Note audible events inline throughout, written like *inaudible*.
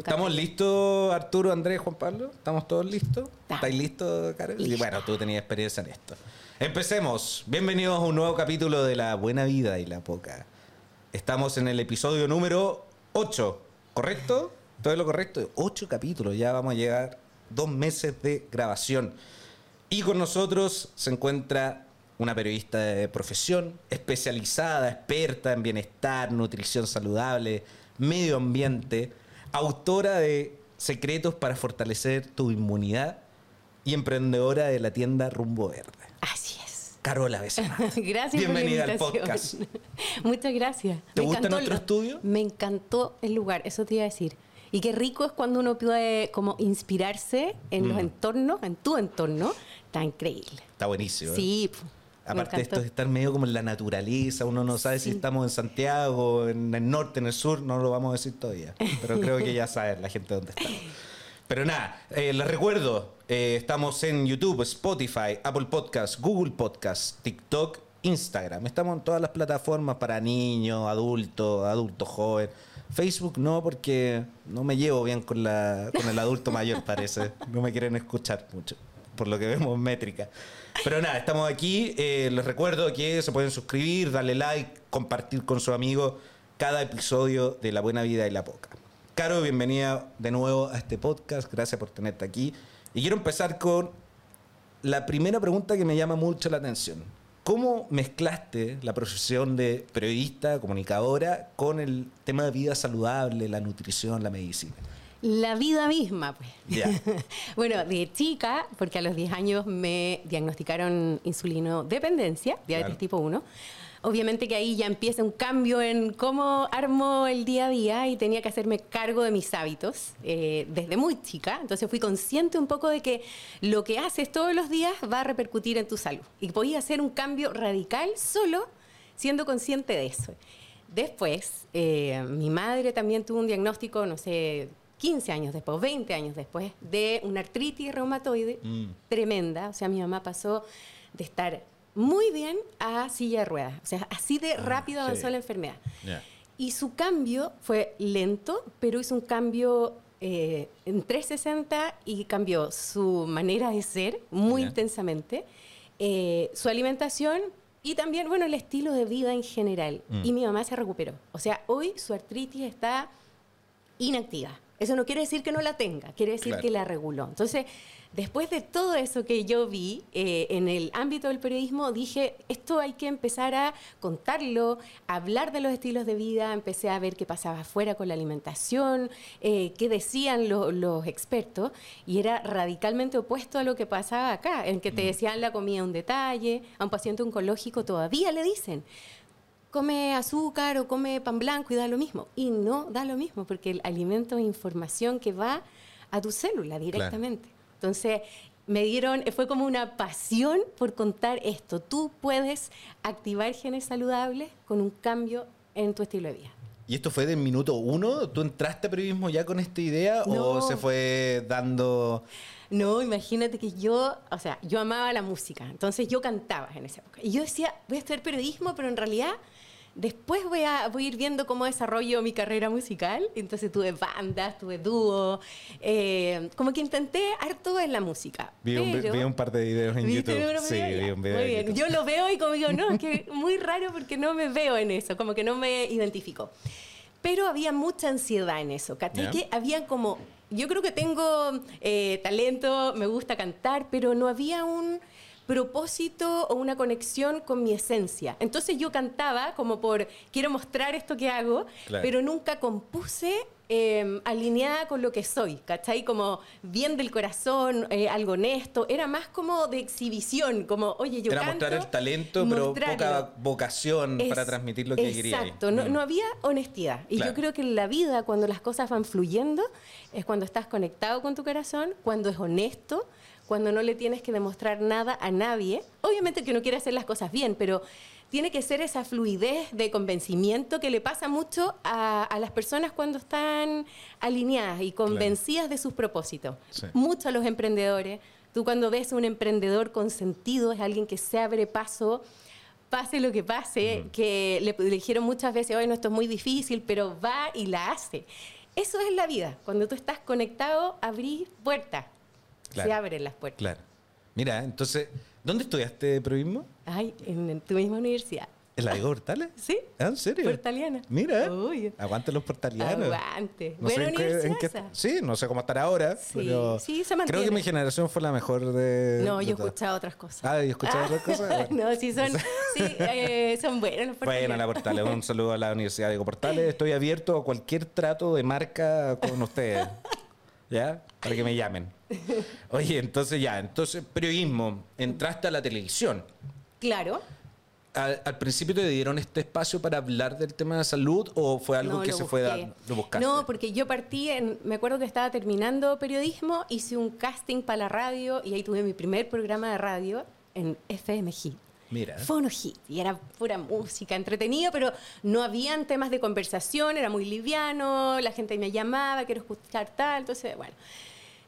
¿Estamos listos, Arturo, Andrés, Juan Pablo? ¿Estamos todos listos? ¿Estáis listos, Carol? Y bueno, tú tenías experiencia en esto. Empecemos. Bienvenidos a un nuevo capítulo de La Buena Vida y la Poca. Estamos en el episodio número 8, ¿correcto? ¿Todo es lo correcto? 8 capítulos, ya vamos a llegar dos meses de grabación. Y con nosotros se encuentra una periodista de profesión, especializada, experta en bienestar, nutrición saludable, medio ambiente, autora de Secretos para fortalecer tu inmunidad y emprendedora de la tienda Rumbo Verde. Así es. Carola Becerra. *laughs* gracias Bienvenida por la al podcast. *laughs* Muchas gracias. ¿Te gusta nuestro estudio? Me encantó el lugar, eso te iba a decir. Y qué rico es cuando uno puede como inspirarse en los Mm. entornos, en tu entorno. Está increíble. Está buenísimo. ¿eh? Sí. me Aparte de esto de estar medio como en la naturaleza, uno no sabe si estamos en Santiago, en el norte, en el sur, no lo vamos a decir todavía. Pero creo que ya *laughs* saben la gente dónde está. Pero nada, eh, les recuerdo, eh, estamos en YouTube, Spotify, Apple Podcasts, Google Podcasts, TikTok, Instagram. Estamos en todas las plataformas para niños, adultos, adultos jóvenes. Facebook no, porque no me llevo bien con, la, con el adulto mayor, parece. *laughs* No me quieren escuchar mucho, por lo que vemos en métrica. Pero nada, estamos aquí. eh, les recuerdo que se pueden suscribir, darle like, compartir con sus amigos cada episodio de La Buena Vida y la Poca. Caro, bienvenida de nuevo a este podcast. Gracias por tenerte aquí. Y quiero empezar con la primera pregunta que me llama mucho la atención. ¿Cómo mezclaste la profesión de periodista, comunicadora, con el tema de vida saludable, la nutrición, la medicina? La vida misma, pues. *laughs* Bueno, de chica, porque a los 10 años me diagnosticaron insulino dependencia, diabetes Claro. tipo 1. Obviamente que ahí ya empieza un cambio en cómo armo el día a día y tenía que hacerme cargo de mis hábitos eh, desde muy chica. Entonces fui consciente un poco de que lo que haces todos los días va a repercutir en tu salud. Y podía hacer un cambio radical solo siendo consciente de eso. Después, eh, mi madre también tuvo un diagnóstico, no sé, 15 años después, 20 años después, de una artritis reumatoide Mm. tremenda. O sea, mi mamá pasó de estar muy bien a silla de ruedas. O sea, así de rápido avanzó sí. la enfermedad. Y su cambio fue lento, pero hizo un cambio eh, en 360 y cambió su manera de ser muy intensamente, eh, su alimentación y también, bueno, el estilo de vida en general. Mm. Y mi mamá se recuperó. O sea, hoy su artritis está inactiva. Eso no quiere decir que no la tenga, quiere decir Claro. que la reguló. Entonces, después de todo eso que yo vi eh, en el ámbito del periodismo, dije, esto hay que empezar a contarlo, a hablar de los estilos de vida, empecé a ver qué pasaba afuera con la alimentación, eh, qué decían lo- los expertos, y era radicalmente opuesto a lo que pasaba acá, en que te decían la comida un detalle, a un paciente oncológico todavía le dicen, come azúcar o come pan blanco y da lo mismo. Y no da lo mismo, porque el alimento es información que va a tu célula directamente. Entonces, me dieron, fue como una pasión por contar esto. Tú puedes activar genes saludables con un cambio en tu estilo de vida. ¿Y esto fue del minuto uno? ¿Tú entraste a periodismo ya con esta idea o se fue dando... No, imagínate que yo, o sea, yo amaba la música, entonces yo cantaba en esa época. Y yo decía, voy a estudiar periodismo, pero en realidad después voy a, voy a ir viendo cómo desarrollo mi carrera musical. Entonces tuve bandas, tuve dúo, eh, como que intenté harto en la música. Vi un, vi un par de videos en ¿Viste YouTube. unos Sí, vi un video Muy en bien. YouTube. Yo lo veo y como digo, no, es que *laughs* muy raro porque no me veo en eso, como que no me identifico. Pero había mucha ansiedad en eso, ¿cachai? Ya. Que había como, yo creo que tengo eh, talento, me gusta cantar, pero no había un propósito o una conexión con mi esencia. Entonces yo cantaba como por, quiero mostrar esto que hago, Claro. pero nunca compuse eh, alineada con lo que soy, ¿cachai? Como bien del corazón, eh, algo honesto. Era más como de exhibición, como, oye, yo Era canto, mostrar el talento, pero poca vocación Es- para transmitir lo que quería. Exacto, no, no había honestidad. Y Claro. yo creo que en la vida, cuando las cosas van fluyendo, es cuando estás conectado con tu corazón, cuando es honesto, cuando no le tienes que demostrar nada a nadie. Obviamente que uno quiere hacer las cosas bien, pero tiene que ser esa fluidez de convencimiento que le pasa mucho a, a las personas cuando están alineadas y convencidas de sus propósitos. Sí. Mucho a los emprendedores. Tú cuando ves a un emprendedor con sentido, es alguien que se abre paso pase lo que pase, que le, le dijeron muchas veces, no, esto es muy difícil, pero va y la hace. eso es la vida. Cuando tú estás conectado, abrís puertas. Claro. Se abren las puertas. Claro. Mira, entonces, ¿dónde estudiaste periodismo? Ay, en, en tu misma universidad. ¿En la Diego Portales? *laughs* ¿Sí? Ah, ¿En serio? Portaliana. Mira, Uy. aguante los portalianos. Aguante. No Buena qué- universidad qué- sí, no sé cómo estar ahora, Sí, pero sí, se creo mantiene. que mi generación fue la mejor de... No, de yo he escuchado otras cosas. Ah, ¿y escuchado otras cosas? *laughs* Bueno. no, sí son, *laughs* sí, eh, son buenos los Bueno, la. Portales, un saludo a la Universidad de Portales. Estoy abierto a cualquier trato de marca con ustedes. ¿Ya? Para que me llamen. *laughs* Oye, entonces ya, entonces periodismo, entraste a la televisión. Claro. ¿Al, al principio te dieron este espacio para hablar del tema de salud o fue algo No, que se fue dando? Lo buscaste. No, porque yo partí, en, me acuerdo que estaba terminando periodismo, hice un casting para la radio y ahí tuve mi primer programa de radio en FM Hit. Mira. Fue unos hit y era pura música, entretenido, pero no habían temas de conversación, era muy liviano, la gente me llamaba, quiero escuchar tal, entonces, bueno.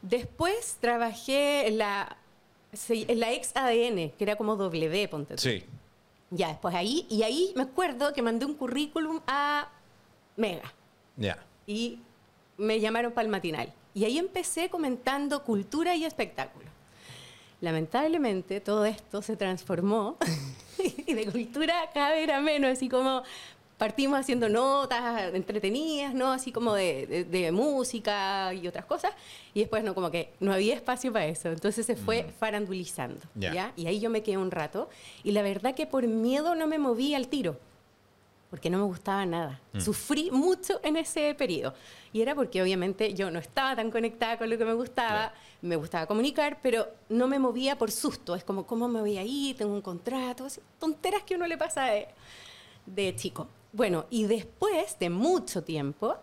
Después trabajé en la, en la ex ADN, que era como W, ponte tú. Sí. Ya, después ahí, y ahí me acuerdo que mandé un currículum a Mega Ya. y me llamaron para el matinal. Y ahí empecé comentando cultura y espectáculo. Lamentablemente todo esto se transformó *laughs* y de cultura cada vez era menos, así como partimos haciendo notas entretenidas, ¿no? Así como de, de- de música y otras cosas, y después no, como que no había espacio para eso, entonces se fue farandulizando, Ya. ¿ya? Y ahí yo me quedé un rato, y la verdad que por miedo no me moví al tiro porque no me gustaba nada. Sufrí mucho en ese periodo. Y era porque obviamente yo no estaba tan conectada con lo que me gustaba, me gustaba comunicar, pero no me movía por susto. Es como, ¿cómo me voy ahí? Tengo un contrato, así, tonteras que uno le pasa de, de chico. Bueno, y después de mucho tiempo,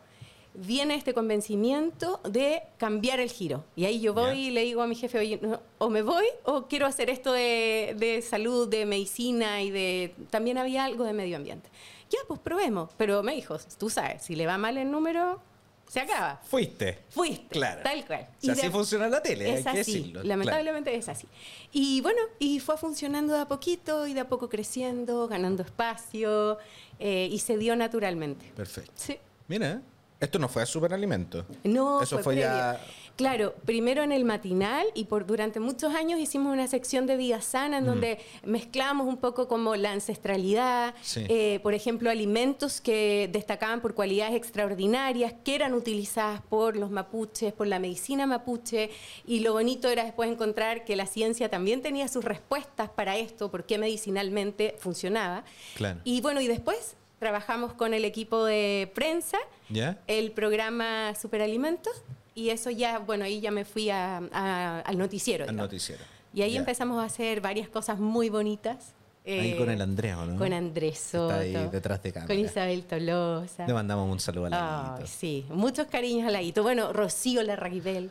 viene este convencimiento de cambiar el giro. Y ahí yo voy y le digo a mi jefe, oye, no, o me voy o quiero hacer esto de, de salud, de medicina y de... También había algo de medio ambiente. Ya, pues probemos. Pero me dijo, tú sabes, si le va mal el número, se acaba. Fuiste. Fuiste. Claro. Tal cual. O sea, Y de- así funciona la tele, es hay que así, decirlo. lamentablemente es así. Y bueno, y fue funcionando de a poquito y de a poco creciendo, ganando espacio eh, y se dio naturalmente. Perfecto. Sí. Mira, esto no fue a superalimento. No, Eso fue, ya... Claro, primero en el matinal y por durante muchos años hicimos una sección de vida sana en donde mezclamos un poco como la ancestralidad, Sí. eh, por ejemplo, alimentos que destacaban por cualidades extraordinarias que eran utilizadas por los mapuches, por la medicina mapuche y lo bonito era después encontrar que la ciencia también tenía sus respuestas para esto, por qué medicinalmente funcionaba. Claro. Y bueno, y después trabajamos con el equipo de prensa ¿Ya? el programa Superalimentos y eso ya, bueno, ahí ya me fui a- a- al noticiero. Al digamos. noticiero. Y ahí Ya. empezamos a hacer varias cosas muy bonitas. Ahí eh, con el Andrea, ¿o ¿no? Con Andrés Soto. Está ahí detrás de cámara. Con Isabel Tolosa. Le mandamos un saludo a Ay, la sí, muchos cariños al ladito. Bueno, Rocío Larraguibel.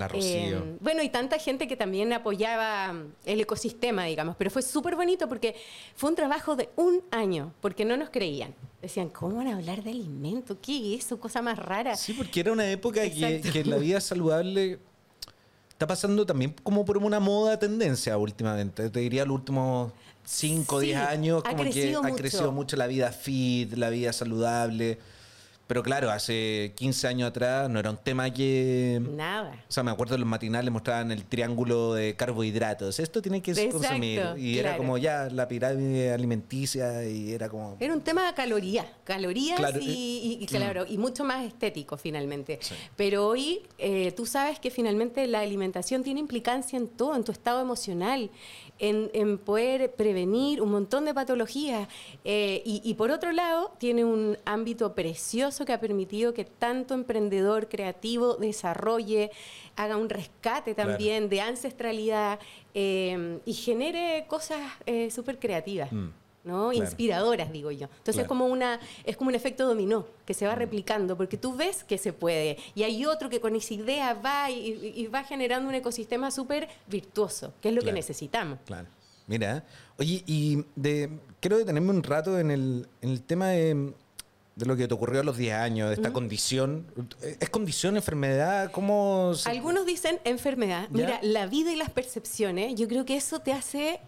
La Rocío. Eh, bueno, y tanta gente que también apoyaba mm, el ecosistema, digamos, pero fue súper bonito porque fue un trabajo de un año, porque no nos creían. Decían, ¿cómo van a hablar de alimento? ¿Qué es eso? Cosa más rara. Sí, porque era una época que, la vida saludable está pasando también como por una moda tendencia últimamente. Te diría los últimos 5 o Sí, 10 años, ha como que ha crecido mucho la vida fit, la vida saludable. Pero claro, hace 15 años atrás no era un tema que... Nada. O sea, me acuerdo en los matinales mostraban el triángulo de carbohidratos. Esto tiene que Exacto, consumir. Y era como ya la pirámide alimenticia y era como... Era un tema de calorías, calorías Claro, y, eh, y- y claro, y mucho más estético finalmente. Sí. Pero hoy eh, tú sabes que finalmente la alimentación tiene implicancia en todo, en tu estado emocional, en, en poder prevenir un montón de patologías. eh, y, y por otro lado, tiene un ámbito precioso que ha permitido que tanto emprendedor creativo desarrolle, haga un rescate Claro. también de ancestralidad eh, y genere cosas eh, súper creativas. Mm. ¿No? Claro. inspiradoras, digo yo. Entonces Claro. es como una es como un efecto dominó que se va replicando porque tú ves que se puede y hay otro que con esa idea va y, va generando un ecosistema súper virtuoso, que es lo Claro. que necesitamos. Claro. Mira, oye, y de, quiero detenerme un rato en el, en el tema de, de lo que te ocurrió a los 10 años, de esta condición. ¿Es condición, enfermedad? ¿Cómo se- Algunos dicen enfermedad. ¿Ya? Mira, la vida y las percepciones, yo creo que eso te hace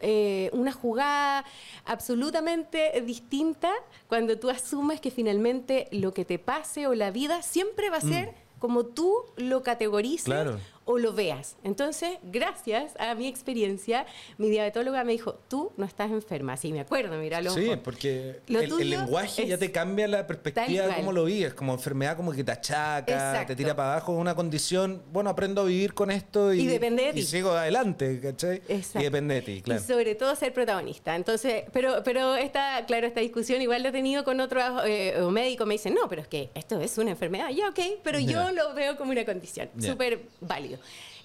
eh, una jugada absolutamente distinta cuando tú asumes que finalmente lo que te pase o la vida siempre va a ser mm. como tú lo categorices claro o lo veas. Entonces, gracias a mi experiencia, mi diabetóloga me dijo, tú no estás enferma. Sí, me acuerdo, mira lo Sí, porque el, lenguaje ya te cambia la perspectiva de cómo lo vives, como enfermedad como que te achaca, te tira para abajo una condición, bueno, aprendo a vivir con esto y, y, sigo adelante, ¿cachai? Exacto. Y depende de ti, claro. Y sobre todo ser protagonista. Entonces, pero, pero esta, claro, esta discusión igual la he tenido con otros eh, médicos, me dicen, no, pero es que esto es una enfermedad, ya, ok, pero yo lo veo como una condición, súper válido.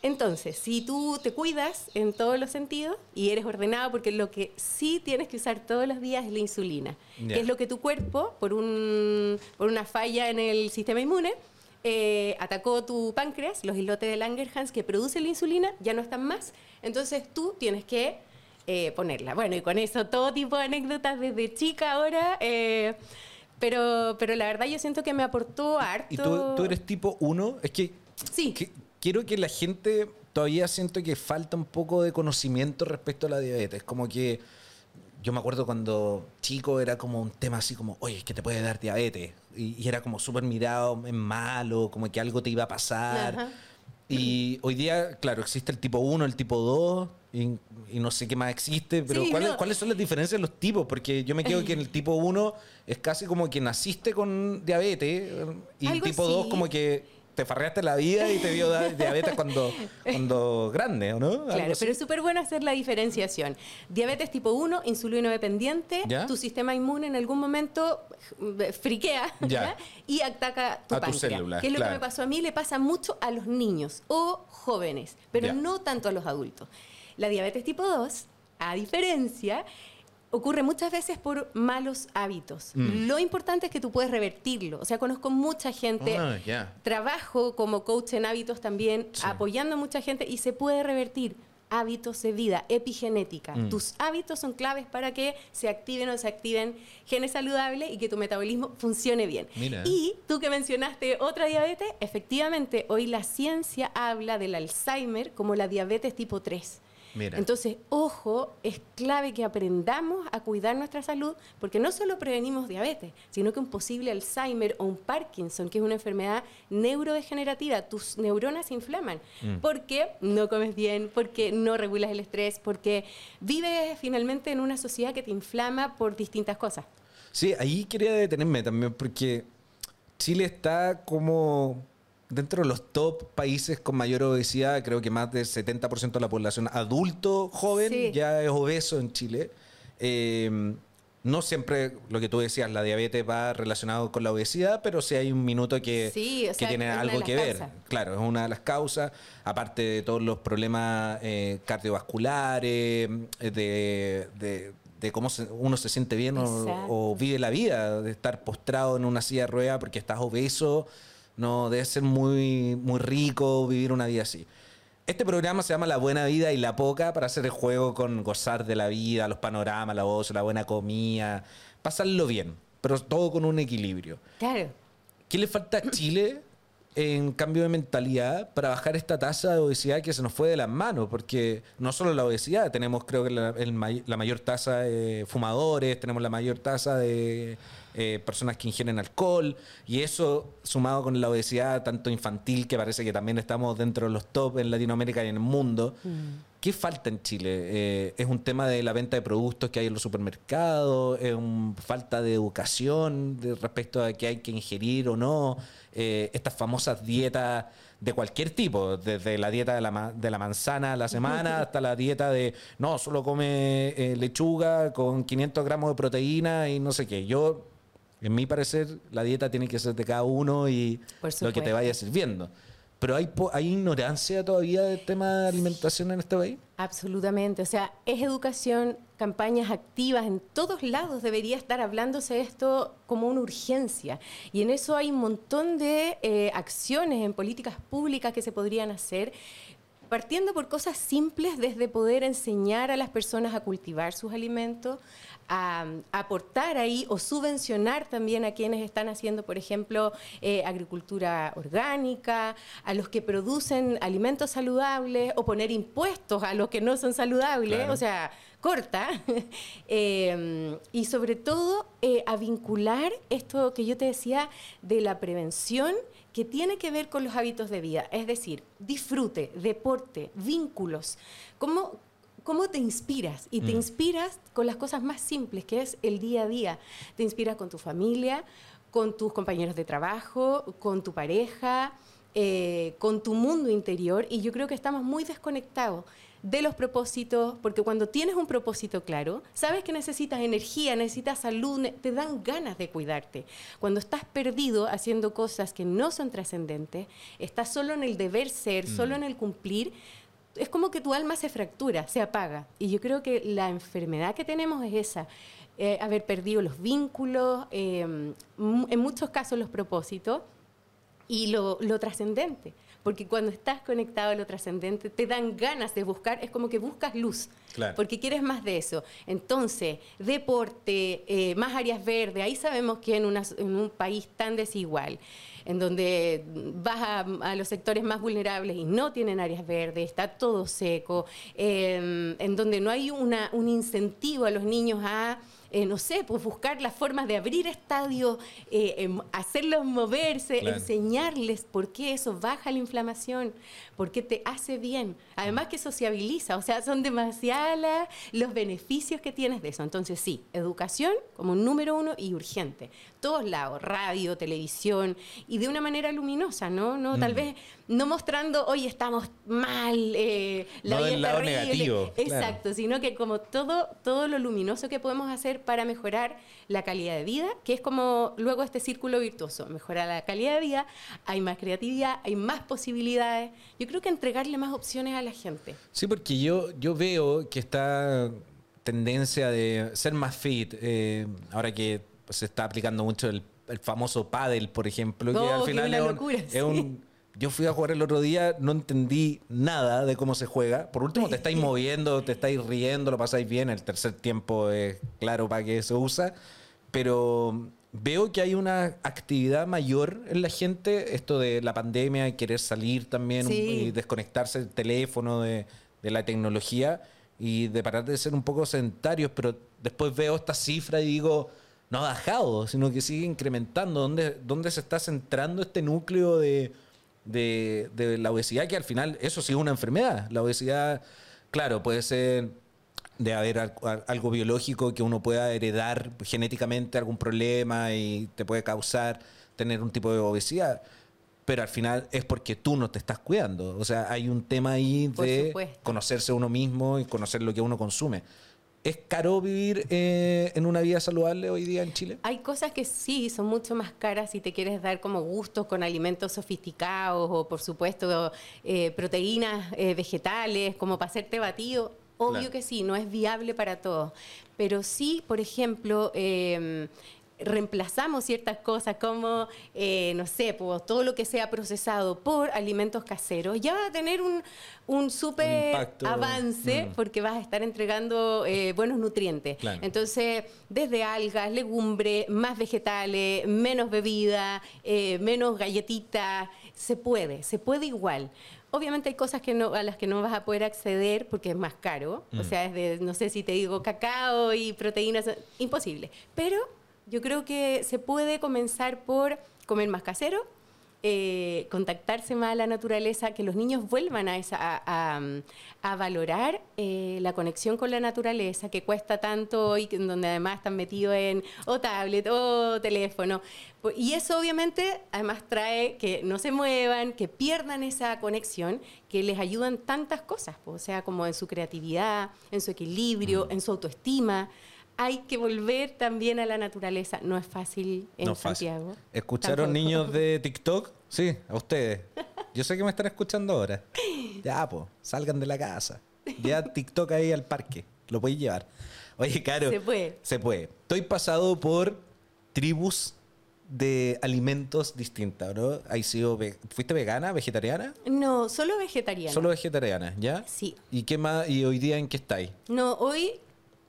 Entonces, si tú te cuidas en todos los sentidos y eres ordenado, porque lo que sí tienes que usar todos los días es la insulina, que es lo que tu cuerpo, por, un, por una falla en el sistema inmune, eh, atacó tu páncreas, los islotes de Langerhans que producen la insulina, ya no están más. Entonces tú tienes que eh, ponerla. Bueno, y con eso todo tipo de anécdotas desde chica ahora. Eh, pero, pero la verdad yo siento que me aportó harto. ¿Y tú, tú eres tipo 1? Es que... Sí quiero que la gente todavía siento que falta un poco de conocimiento respecto a la diabetes. Como que yo me acuerdo cuando chico era como un tema así como, oye, es que te puede dar diabetes. Y, era como súper mirado en malo, como que algo te iba a pasar. Y hoy día, claro, existe el tipo 1, el tipo 2 y, no sé qué más existe, pero ¿cuáles, son las diferencias de los tipos? Porque yo me quedo que en el tipo 1 es casi como que naciste con diabetes y el tipo 2 como que te farreaste la vida y te dio diabetes cuando, cuando grande, ¿o no? Claro, pero es súper bueno hacer la diferenciación. Diabetes tipo 1, insulino dependiente, tu sistema inmune en algún momento eh, friquea y ataca tu páncreas. que es lo que me pasó a mí, le pasa mucho a los niños o jóvenes, pero no tanto a los adultos. La diabetes tipo 2, a diferencia, ocurre muchas veces por malos hábitos. Mm. Lo importante es que tú puedes revertirlo. O sea, conozco mucha gente, ah, trabajo como coach en hábitos también, apoyando a mucha gente y se puede revertir hábitos de vida, epigenética. Mm. Tus hábitos son claves para que se activen o se activen genes saludables y que tu metabolismo funcione bien. Y tú que mencionaste otra diabetes, efectivamente, hoy la ciencia habla del Alzheimer como la diabetes tipo 3. Entonces, ojo, es clave que aprendamos a cuidar nuestra salud, porque no solo prevenimos diabetes, sino que un posible Alzheimer o un Parkinson, que es una enfermedad neurodegenerativa, tus neuronas se inflaman, mm. porque no comes bien, porque no regulas el estrés, porque vives finalmente en una sociedad que te inflama por distintas cosas. Sí, ahí quería detenerme también, porque Chile está como dentro de los top países con mayor obesidad, creo que más del 70% de la población adulto joven ya es obeso en Chile. Em, no siempre lo que tú decías, la diabetes va relacionado con la obesidad, pero sí hay un minuto que, que tiene algo que ver. Claro, es una de las causas, aparte de todos los problemas eh, cardiovasculares, de, de, cómo uno se siente bien o, o, vive la vida, de estar postrado en una silla de rueda porque estás obeso no, debe ser muy, muy rico vivir una vida así. Este programa se llama La Buena Vida y La Poca para hacer el juego con gozar de la vida, los panoramas, la voz, la buena comida, pasarlo bien, pero todo con un equilibrio. Claro. ¿Qué le falta a Chile en cambio de mentalidad para bajar esta tasa de obesidad que se nos fue de las manos, porque no solo la obesidad, tenemos creo que la, la mayor tasa de fumadores, tenemos la mayor tasa de eh, personas que ingieren alcohol, y eso sumado con la obesidad tanto infantil, que parece que también estamos dentro de los top en Latinoamérica y en el mundo. Mm. ¿Qué falta en Chile? Eh, ¿Es un tema de la venta de productos que hay en los supermercados? ¿Es un, falta de educación de respecto a qué hay que ingerir o no? Eh, estas famosas dietas de cualquier tipo, desde la dieta de la, de la manzana a la semana hasta la dieta de, no, solo come lechuga con 500 gramos de proteína y no sé qué. Yo en mi parecer, la dieta tiene que ser de cada uno y lo que te vaya sirviendo. Pero hay, hay ignorancia todavía del tema de alimentación en este país. Absolutamente. O sea, es educación, campañas activas en todos lados. Debería estar hablándose esto como una urgencia. Y en eso hay un montón de eh, acciones en políticas públicas que se podrían hacer partiendo por cosas simples desde poder enseñar a las personas a cultivar sus alimentos, a, aportar ahí o subvencionar también a quienes están haciendo, por ejemplo, eh, agricultura orgánica, a los que producen alimentos saludables o poner impuestos a los que no son saludables, o sea, corta, *laughs* em, y sobre todo eh, a vincular esto que yo te decía de la prevención que tiene que ver con los hábitos de vida, es decir, disfrute, deporte, vínculos. ¿Cómo, cómo te inspiras? Y te mm. inspiras con las cosas más simples, que es el día a día. Te inspiras con tu familia, con tus compañeros de trabajo, con tu pareja, eh, con tu mundo interior. Y yo creo que estamos muy desconectados de los propósitos, porque cuando tienes un propósito claro, sabes que necesitas energía, necesitas salud, te dan ganas de cuidarte. Cuando estás perdido haciendo cosas que no son trascendentes, estás solo en el deber ser, mm. solo en el cumplir, es como que tu alma se fractura, se apaga. Y yo creo que la enfermedad que tenemos es esa. Eh, haber perdido los vínculos, eh, en muchos casos los propósitos y lo, lo trascendente porque cuando estás conectado a lo trascendente te dan ganas de buscar, es como que buscas luz, porque quieres más de eso. Entonces, deporte, eh, más áreas verdes, ahí sabemos que en, en un país tan desigual, en donde vas a, los sectores más vulnerables y no tienen áreas verdes, está todo seco, em, en donde no hay una, un incentivo a los niños a eh, no sé, pues buscar las formas de abrir estadios, eh, em, hacerlos moverse, enseñarles por qué eso baja la inflamación, por qué te hace bien. Además que sociabiliza, o sea, son demasiados los beneficios que tienes de eso. Entonces sí, educación como número uno y urgente. Todos lados, radio, televisión, y de una manera luminosa, ¿no? no Tal mm. vez no mostrando, hoy estamos mal, eh, la no del lado negativo. Exacto, sino que como todo, todo lo luminoso que podemos hacer para mejorar la calidad de vida, que es como luego este círculo virtuoso, mejora la calidad de vida, hay más creatividad, hay más posibilidades. Yo creo que entregarle más opciones a la gente. Sí, porque yo, yo veo que esta tendencia de ser más fit, eh, ahora que se está aplicando mucho el, famoso paddle, por ejemplo, que al final es, un, Yo fui a jugar el otro día, no entendí nada de cómo se juega. Por último, te estáis *laughs* moviendo, te estáis riendo, lo pasáis bien. El tercer tiempo es claro para qué se usa. Pero veo que hay una actividad mayor en la gente, esto de la pandemia, querer salir también y desconectarse del teléfono, de, la tecnología y de parar de ser un poco sedentarios, pero después veo esta cifra y digo, no ha bajado, sino que sigue incrementando. ¿Dónde, dónde se está centrando este núcleo de de, la obesidad, que al final eso sí es una enfermedad. La obesidad, claro, puede ser de haber algo biológico que uno pueda heredar genéticamente algún problema y te puede causar tener un tipo de obesidad. Pero al final es porque tú no te estás cuidando. O sea, hay un tema ahí de conocerse uno mismo y conocer lo que uno consume. ¿Es caro vivir eh, en una vida saludable hoy día en Chile? Hay cosas que sí, son mucho más caras si te quieres dar como gustos con alimentos sofisticados o por supuesto eh, proteínas eh, vegetales, como para hacerte batido. Obvio que sí, no es viable para todos. Pero sí, por ejemplo, em, reemplazamos ciertas cosas como, eh, no sé, pues, todo lo que sea procesado por alimentos caseros, ya va a tener un, un súper avance mm. porque vas a estar entregando eh, buenos nutrientes. Entonces, desde algas, legumbres, más vegetales, menos bebida, eh, menos galletitas, se puede, se puede igual. Obviamente hay cosas que no, a las que no vas a poder acceder porque es más caro. O mm. sea, es de, no sé si te digo cacao y proteínas, imposible. Pero yo creo que se puede comenzar por comer más casero, eh, contactarse más a la naturaleza, que los niños vuelvan a, esa, a, valorar eh, la conexión con la naturaleza, que cuesta tanto hoy, donde además están metidos en o tablet o teléfono. Y eso obviamente además trae que no se muevan, que pierdan esa conexión, que les ayudan tantas cosas, o sea, como en su creatividad, en su equilibrio, mm. en su autoestima hay que volver también a la naturaleza. No es fácil en Santiago. ¿Escucharon niños de *laughs* TikTok? Sí, a ustedes. Yo sé que me están escuchando ahora. Ya, pues, salgan de la casa. Ya TikTok ahí al parque. Lo podéis llevar. Oye, Caro. Se puede. Se puede. Estoy pasado por tribus de alimentos distintas, ¿no? ¿Has sido ve- ¿Fuiste vegana, vegetariana? No, solo vegetariana. Solo vegetariana, ¿ya? Sí. ¿Y qué más? ¿Y hoy día en qué estáis? No, hoy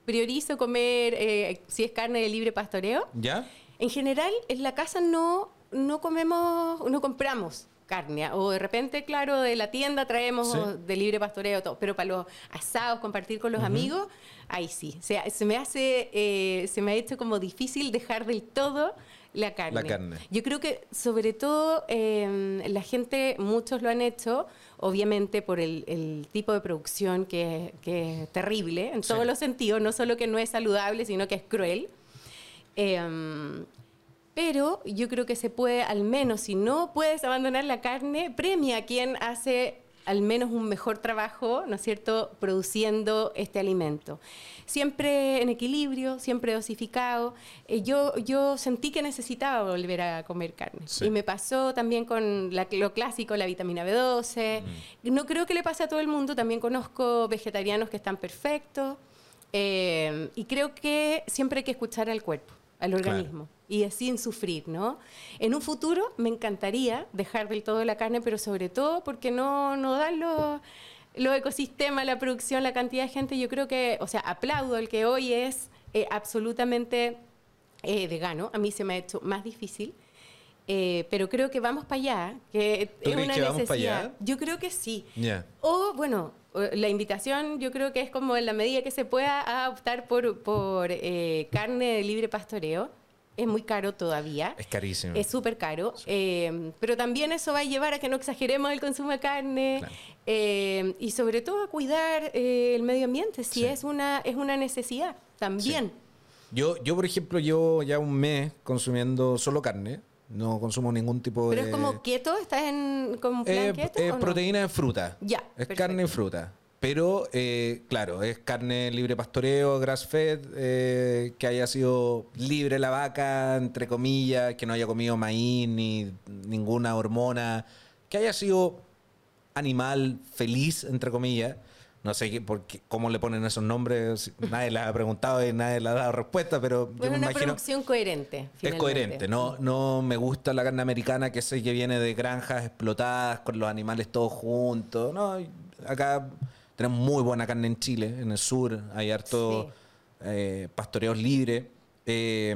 priorizo comer, eh, si es carne de libre pastoreo. ¿Ya? En general, en la casa no, no comemos, no compramos carne. O de repente, claro, de la tienda traemos Sí. de libre pastoreo, todo. pero para los asados, compartir con los amigos, ahí sí. O sea, se me hace, eh, se me ha hecho como difícil dejar del todo la carne. La carne. Yo creo que sobre todo eh, la gente, muchos lo han hecho, obviamente por el, el tipo de producción que, que es terrible, en Sí. todos los sentidos, no solo que no es saludable, sino que es cruel. Em, pero yo creo que se puede, al menos, si no puedes abandonar la carne, premia a quien hace al menos un mejor trabajo, ¿no es cierto?, produciendo este alimento. Siempre en equilibrio, siempre dosificado. Eh, yo, yo sentí que necesitaba volver a comer carne. Sí. Y me pasó también con la- lo clásico, la vitamina B12. Mm. No creo que le pase a todo el mundo, también conozco vegetarianos que están perfectos. Eh, y creo que siempre hay que escuchar al cuerpo, al organismo, y es sin sufrir, ¿no? En un futuro me encantaría dejar del todo la carne, pero sobre todo porque no, no dan los, los ecosistemas, la producción, la cantidad de gente. Yo creo que, o sea, aplaudo el que hoy es eh, absolutamente eh, vegano. A mí se me ha hecho más difícil. Eh, pero creo que vamos para allá, que ¿Tú es una que vamos pa' necesidad. allá? Yo creo que sí. O, bueno, la invitación yo creo que es como en la medida que se pueda a optar por, por eh, carne de libre pastoreo. Es muy caro todavía. Es carísimo. Es súper caro. eh, pero también eso va a llevar a que no exageremos el consumo de carne Claro. eh, y sobre todo a cuidar eh, el medio ambiente, si Sí. es, una, es una necesidad también. Yo, yo, por ejemplo, llevo ya un mes consumiendo solo carne. No consumo ningún tipo Pero de... es como keto, ¿estás en como plan Eh, eh, o no? proteína en fruta. Ya, Es perfecto. carne en fruta. Pero, eh, claro, es carne libre pastoreo, grass fed, eh, que haya sido libre la vaca, entre comillas, que no haya comido maíz ni ninguna hormona, que haya sido animal feliz, entre comillas. No sé qué, por qué- cómo le ponen esos nombres, nadie les ha preguntado y nadie le ha dado respuesta, pero yo Pues me una imagino... producción coherente. Es coherente, no, no me gusta la carne americana que sé que viene de granjas explotadas con los animales todos juntos. No, acá tenemos muy buena carne en Chile, en el sur, hay harto Sí. eh, pastoreos libres. eh,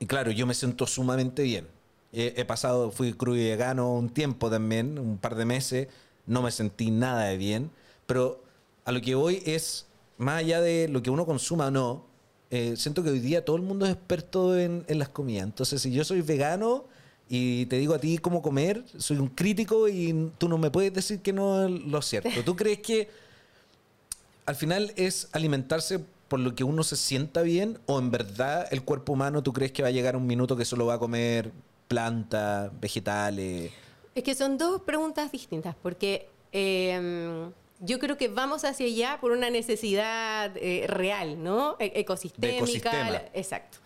y claro, yo me siento sumamente bien. He, he pasado, fui crudo y vegano un tiempo también, un par de meses, no me sentí nada de bien, pero a lo que voy es, más allá de lo que uno consuma o no, eh, siento que hoy día todo el mundo es experto en, las comidas. Entonces, si yo soy vegano y te digo a ti cómo comer, soy un crítico y tú no me puedes decir que no es lo cierto. ¿Tú crees que al final es alimentarse por lo que uno se sienta bien o en verdad el cuerpo humano tú crees que va a llegar un minuto que solo va a comer plantas, vegetales? Es que son dos preguntas distintas, porque eh, yo creo que vamos hacia allá por una necesidad eh, real, ¿no? E- ecosistémica. la- exacto.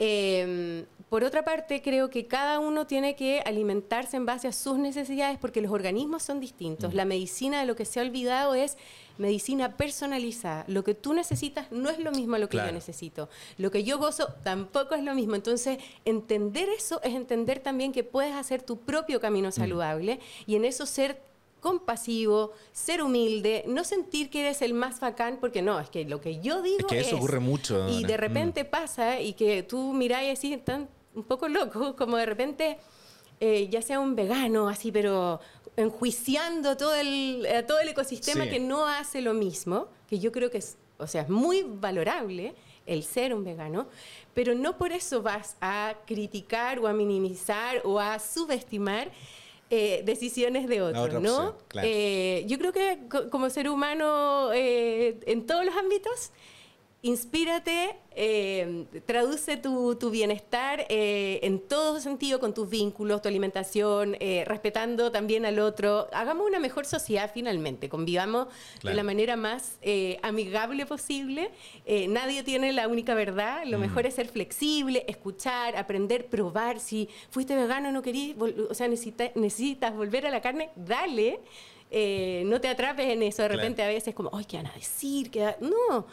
Eh, por otra parte, creo que cada uno tiene que alimentarse en base a sus necesidades porque los organismos son distintos. La medicina de lo que se ha olvidado es medicina personalizada. Lo que tú necesitas no es lo mismo a lo que Claro. yo necesito. Lo que yo gozo tampoco es lo mismo. Entonces, entender eso es entender también que puedes hacer tu propio camino saludable y en eso ser compasivo, ser humilde, no sentir que eres el más bacán, porque no, es que lo que yo digo Es que eso ocurre mucho, Y de repente pasa y que tú miráis así, tan un poco loco, como de repente, eh, ya sea un vegano, así, pero enjuiciando todo el, eh, todo el ecosistema Sí. que no hace lo mismo, que yo creo que es, o sea, es muy valorable el ser un vegano, pero no por eso vas a criticar o a minimizar o a subestimar eh, decisiones de otros, otra ¿no? claro. Eh, yo creo que co- como ser humano eh, en todos los ámbitos, inspírate, eh, traduce tu, tu bienestar eh, en todo sentido con tus vínculos, tu alimentación, eh, respetando también al otro. Hagamos una mejor sociedad finalmente, convivamos Claro. de la manera más eh, amigable posible. Eh, nadie tiene la única verdad, Mm. lo mejor es ser flexible, escuchar, aprender, probar. Si fuiste vegano, no querías, o sea, necesita- necesitas volver a la carne, dale. Eh, no te atrapes en eso. De Claro. repente a veces como, ay, ¿qué van a decir? ¿Qué va-?" No,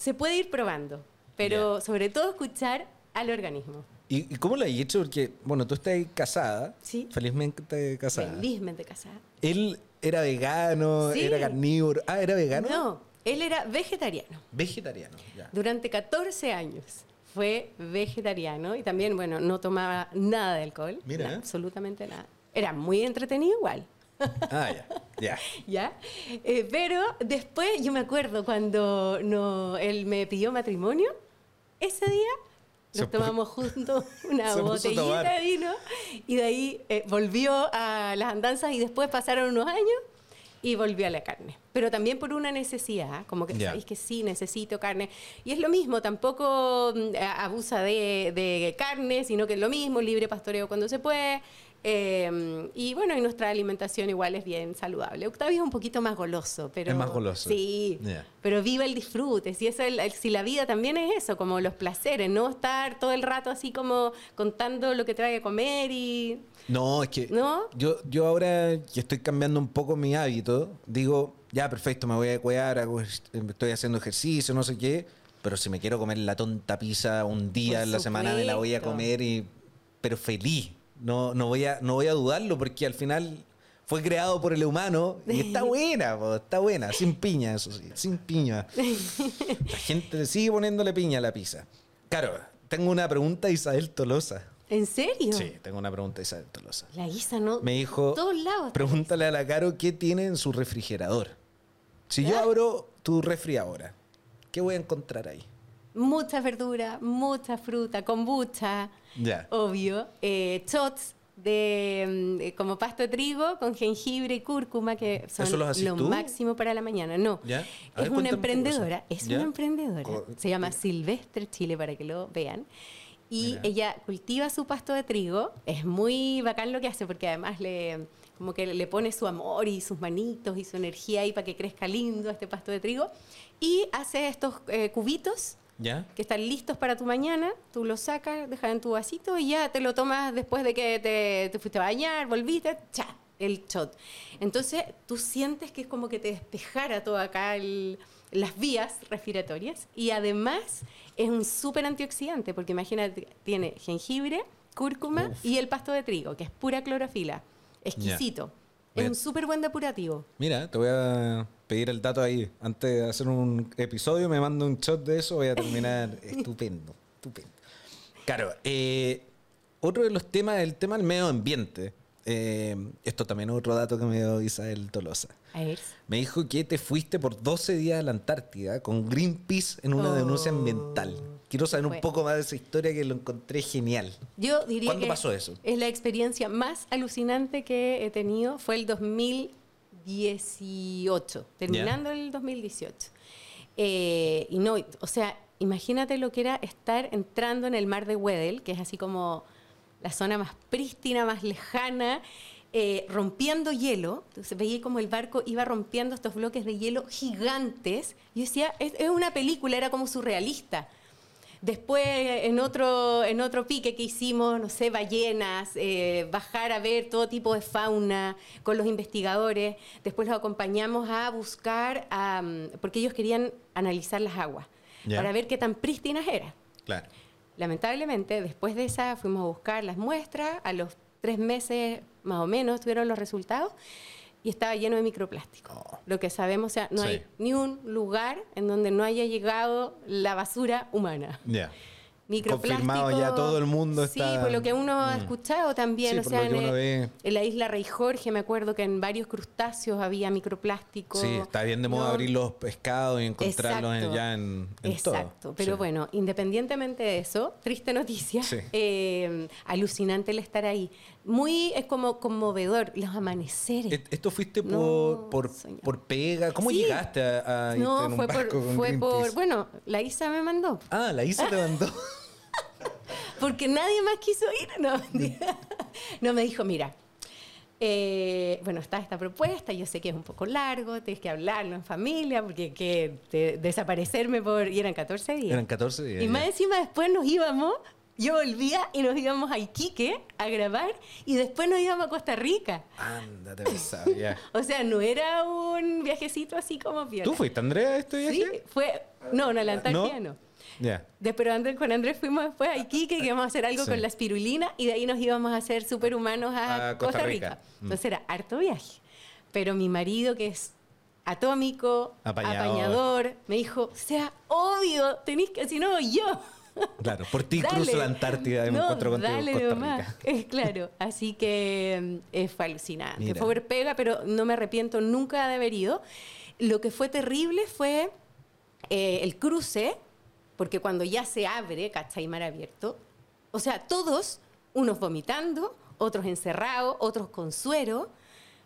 se puede ir probando, pero sobre todo escuchar al organismo. ¿Y, cómo lo has hecho? Porque, bueno, tú estás casada. Sí. Felizmente casada. Felizmente casada. Él era vegano, Sí. era carnívoro. Ah, ¿era vegano? No, él era vegetariano. Vegetariano, ya. Durante 14 años fue vegetariano y también, bueno, no tomaba nada de alcohol. Mira. absolutamente nada. Era muy entretenido igual. *laughs* Ah, ya, ya. ¿Ya? Eh, pero después yo me acuerdo cuando no, él me pidió matrimonio, ese día nos tomamos juntos *laughs* una botellita de vino y de ahí eh, volvió a las andanzas y después pasaron unos años y volvió a la carne. Pero también por una necesidad, como que sabéis que sí, necesito carne. Y es lo mismo, tampoco mm, abusa de, de carne, sino que es lo mismo, libre pastoreo cuando se puede. Eh, y bueno, y nuestra alimentación igual es bien saludable. Octavio es un poquito más goloso, pero... Es más goloso. Sí, Ya. pero viva el disfrute. Si, eso, es el- si la vida también es eso, como los placeres, no estar todo el rato así como contando lo que te vaya a comer y... No, es que ¿No? yo, yo ahora que estoy cambiando un poco mi hábito, digo, ya perfecto, me voy a cuidar, hago estoy haciendo ejercicio, no sé qué, pero si me quiero comer la tonta pizza un día Por en la semana, me la voy a supuesto. comer, y, pero feliz. No, no, voy a, no voy a dudarlo porque al final fue creado por el humano y está *laughs* buena, po, está buena, sin piña, eso sí, sin piña. *laughs* La gente sigue poniéndole piña a la pizza. Claro, tengo una pregunta a Isabel Tolosa. ¿En serio? Sí, tengo una pregunta a Isabel Tolosa. La Isa no... Me dijo, todos lados. pregúntale a la Caro qué tiene en su refrigerador. Si yo abro tu refri ahora, ¿qué voy a encontrar ahí? Mucha verdura, mucha fruta, kombucha, Ya. obvio. Eh, shots de mm, eh, como pasto de trigo con jengibre y cúrcuma que son ¿Eso los haces lo tú? máximo para la mañana. No, es ver, una emprendedora, es una emprendedora. Se llama Silvestre Chile para que lo vean. Y Mira. ella cultiva su pasto de trigo. Es muy bacán lo que hace porque además le como que le pone su amor y sus manitos y su energía ahí para que crezca lindo este pasto de trigo. Y hace estos eh, cubitos ¿Ya? que están listos para tu mañana, tú los sacas, dejas en tu vasito y ya te lo tomas después de que te, te fuiste a bañar, volviste, cha, el shot. Entonces tú sientes que es como que te despejara todo acá el- las vías respiratorias y además es un súper antioxidante porque imagínate, tiene jengibre, cúrcuma Uf. y el pasto de trigo, que es pura clorofila, exquisito. Es un súper buen depurativo. Mira, te voy a pedir el dato ahí. Antes de hacer un episodio, me mando un shot de eso, voy a terminar *laughs* estupendo, estupendo. Claro, eh, otro de los temas, el tema del medio ambiente. Eh, esto también es otro dato que me dio Isabel Tolosa. A ver. Me dijo que te fuiste por 12 días a la Antártida con Greenpeace en una Oh, denuncia ambiental. Quiero saber un poco más de esa historia que lo encontré genial. Yo diría ¿Cuándo que pasó eso? es la experiencia más alucinante que he tenido. Fue el 2018, terminando el 2018. Eh, y no, o sea, imagínate lo que era estar entrando en el mar de Weddell, que es así como la zona más prístina, más lejana, eh, rompiendo hielo. Entonces veía como el barco iba rompiendo estos bloques de hielo gigantes. Y yo decía, es, es una película, era como surrealista. Después, en otro, en otro pique que hicimos, no sé, ballenas, eh, bajar a ver todo tipo de fauna con los investigadores. Después los acompañamos a buscar, porque ellos querían analizar las aguas para ver qué tan prístinas eran. Claro. Lamentablemente, después de esa fuimos a buscar las muestras, a los tres meses más o menos tuvieron los resultados y estaba lleno de microplástico. Oh. Lo que sabemos, o sea, no Sí. hay ni un lugar en donde no haya llegado la basura humana. Ya. Microplástico. Confirmado ya, todo el mundo Sí, está- por lo que uno ha Mm. escuchado también, Sí, o sea, en, el- ve. en la isla Rey Jorge me acuerdo que en varios crustáceos había microplástico. Sí, está bien de moda No, abrir los pescados y encontrarlos en- Exacto. ya en, en todo. Exacto, pero Sí. bueno, independientemente de eso, triste noticia, Sí. eh, alucinante el estar ahí. Muy, es como conmovedor, los amaneceres. Et- ¿Esto fuiste por, No, por, pega? ¿Cómo Sí. llegaste a, a irte no, en un fue barco por, con fue por, bueno, la Isa me mandó, Ah, la Isa te mandó. *laughs* porque nadie más quiso ir, no, *laughs* no me dijo, mira, eh, bueno, está esta propuesta, yo sé que es un poco largo, tienes que hablarlo en familia, porque que te- desaparecerme por, y eran 14 días. Eran 14 días. Y ya. más encima después nos íbamos, yo volvía y nos íbamos a Iquique a grabar y después nos íbamos a Costa Rica. Ándate, ya. *laughs* O sea, no era un viajecito así como piola. ¿Tú fuiste, Andrea, a este viaje? Sí, fue... No, no, la Antártida ¿No? no. Ya. De, pero Andrés, con Andrés fuimos después a Iquique, que íbamos a hacer algo Sí. con la espirulina, y de ahí nos íbamos a hacer superhumanos a, A Costa Costa, Rica. Rica. Mm. Entonces era harto viaje. Pero mi marido, que es atómico, Apañador. apañador, me dijo, sea obvio, tenéis que, si no, yo. Claro, por ti Dale. cruzo la Antártida y me No, encuentro contigo en dale Costa nomás. Rica. *laughs* Eh, claro, así que eh, fue alucinante. Mira. Fue ver pega, pero no me arrepiento nunca de haber ido. Lo que fue terrible fue eh, el cruce, porque cuando ya se abre, ¿cachai? Mar abierto, o sea, todos, unos vomitando, otros encerrados, otros con suero.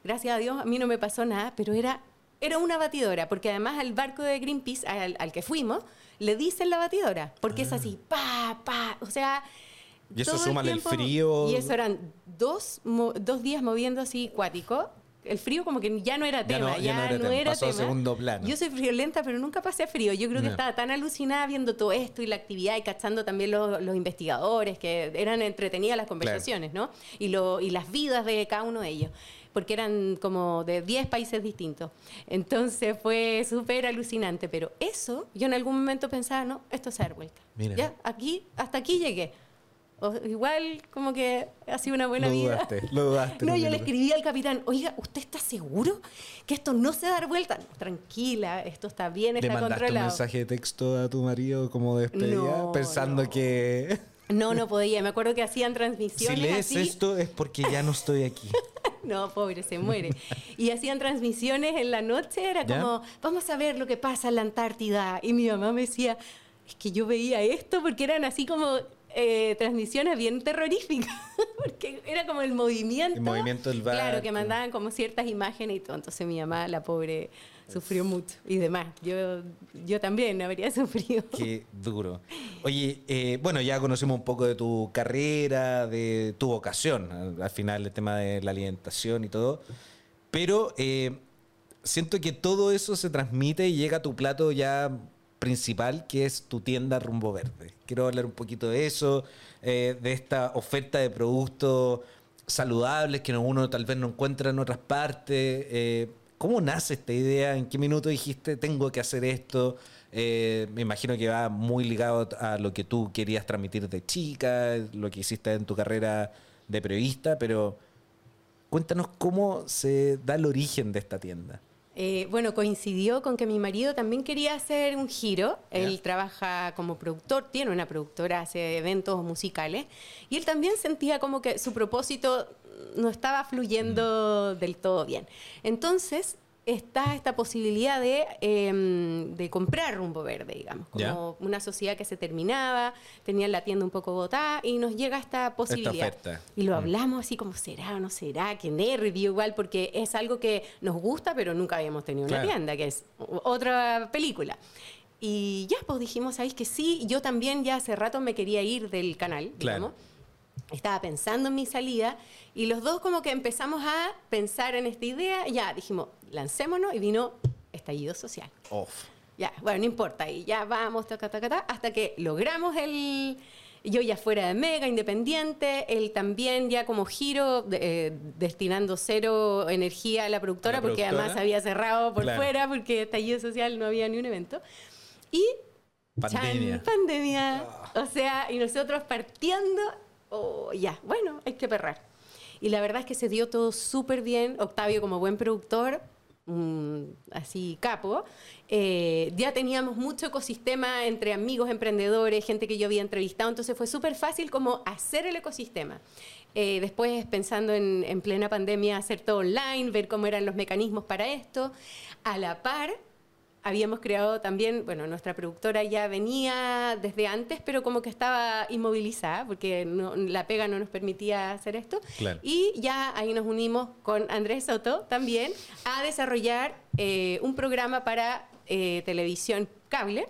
Gracias a Dios, a mí no me pasó nada, pero era, era una batidora, porque además al barco de Greenpeace, al, al que fuimos, le dicen la batidora, porque es así, pa, pa, o sea... Y eso súmale el tiempo- frío. Y eso eran dos, dos días moviendo así cuático. El frío como que ya no era Ya tema, no- ya, ya no era no tema, era pasó tema. segundo plano. Yo soy friolenta, pero nunca pasé frío. Yo creo que Ya. estaba tan alucinada viendo todo esto y la actividad y cachando también los, los investigadores, que eran entretenidas las conversaciones, ¿no? Y, lo, y las vidas de cada uno de ellos, porque eran como de 10 países distintos. Entonces fue súper alucinante, pero eso, yo en algún momento pensaba, no, esto a dar vuelta. Mira. Ya, aquí, hasta aquí llegué. O- igual como que ha sido una buena Lo vida. dudaste, lo dudaste. *laughs* No, yo le escribí al capitán, oiga, ¿usted está seguro que esto no se va a dar vuelta? No, tranquila, esto está bien, ¿Le está mandaste un controlado. mensaje de texto a tu marido como despedida? No, pensando no. que No, no podía. Me acuerdo que hacían si transmisiones lees así. esto es porque ya no estoy aquí. *laughs* No, pobre, se muere. Y hacían transmisiones en la noche, era ¿Ya? como, vamos a ver lo que pasa en la Antártida. Y mi mamá me decía, es que yo veía esto porque eran así como eh, transmisiones bien terroríficas, *laughs* porque era como el movimiento. El movimiento del Claro, que barco. mandaban como ciertas imágenes y todo. Entonces mi mamá, la pobre, sufrió mucho. Y demás, yo, yo también habría *laughs* sufrido. Qué duro. Oye, eh, bueno, ya conocimos un poco de tu carrera, de tu vocación, al, al final el tema de la alimentación y todo, pero eh, siento que todo eso se transmite y llega a tu plato ya principal, que es tu tienda Rumbo Verde. Quiero hablar un poquito de eso, eh, de esta oferta de productos saludables que uno tal vez no encuentra en otras partes. eh, ¿Cómo nace esta idea? ¿En qué minuto dijiste tengo que hacer esto? Eh, me imagino que va muy ligado a lo que tú querías transmitir de chica, lo que hiciste en tu carrera de periodista, pero cuéntanos cómo se da el origen de esta tienda. Eh, bueno, coincidió con que mi marido también quería hacer un giro. Él trabaja como productor, tiene una productora, hace eventos musicales. Y él también sentía como que su propósito no estaba fluyendo del todo bien. Entonces, está esta posibilidad de, em, de comprar Rumbo Verde, digamos. Como una sociedad que se terminaba, tenían la tienda un poco botada y nos llega esta posibilidad. Y lo Mm. hablamos así como, ¿será o no será? Qué nervio igual, porque es algo que nos gusta, pero nunca habíamos tenido una tienda, que es otra película. Y ya, pues dijimos, ¿sabéis que sí? Yo también ya hace rato me quería ir del canal, Claro. digamos. Estaba pensando en mi salida y los dos como que empezamos a pensar en esta idea. Ya, dijimos, lancémonos y vino estallido social. Off. Ya, bueno, no importa, y ya vamos, taca, taca, taca, hasta que logramos el... Yo ya fuera de Mega, independiente, él también ya como giro, de- eh, destinando cero energía a la productora, la porque productora. además había cerrado por Claro. fuera, porque estallido social no había ni un evento. Y Pandemia. Chan, pandemia. O sea, y nosotros partiendo, ya, bueno, hay que perrar. Y la verdad es que se dio todo súper bien. Octavio, como buen productor, mm, así capo, eh, ya teníamos mucho ecosistema entre amigos, emprendedores, gente que yo había entrevistado, entonces fue súper fácil como hacer el ecosistema. Eh, después, pensando en, en plena pandemia, hacer todo online, ver cómo eran los mecanismos para esto. A la par, habíamos creado también, bueno, nuestra productora ya venía desde antes, pero como que estaba inmovilizada, porque no- la pega no nos permitía hacer esto. Claro. Y ya ahí nos unimos con Andrés Soto también a desarrollar eh, un programa para eh, televisión cable.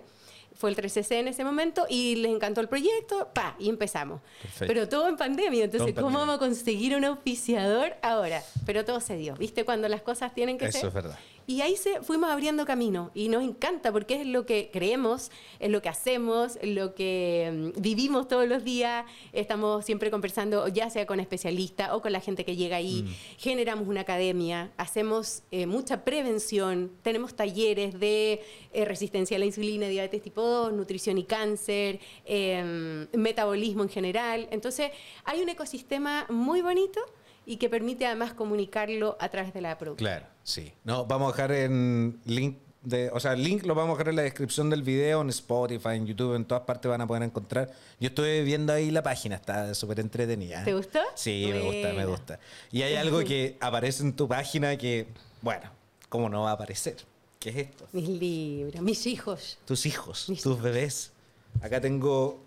Fue el 3CC en ese momento y les encantó el proyecto, pa, y empezamos. Perfecto. Pero todo en pandemia, entonces, en ¿cómo pandemia. vamos a conseguir un auspiciador ahora? Pero todo se dio, ¿viste? Cuando las cosas tienen que Eso ser. es verdad. Y ahí se fuimos abriendo camino y nos encanta porque es lo que creemos, es lo que hacemos, es lo que mm, vivimos todos los días. Estamos siempre conversando, ya sea con especialistas o con la gente que llega ahí. Generamos una academia, hacemos eh, mucha prevención, tenemos talleres de eh, resistencia a la insulina, diabetes tipo todos, nutrición y cáncer, em, metabolismo en general. Entonces, hay un ecosistema muy bonito y que permite además comunicarlo a través de la producción. Claro, sí. No, vamos a dejar en link de, o sea, el link lo vamos a dejar en la descripción del video, en Spotify, en YouTube, en todas partes van a poder encontrar. Yo estuve viendo ahí la página, está súper entretenida. ¿Te gustó? Sí, me gusta, me gusta. Y hay algo que aparece en tu página que, bueno, ¿cómo no va a aparecer? ¿Qué es esto? Mis libros, mis hijos. Tus hijos, tus bebés. Acá tengo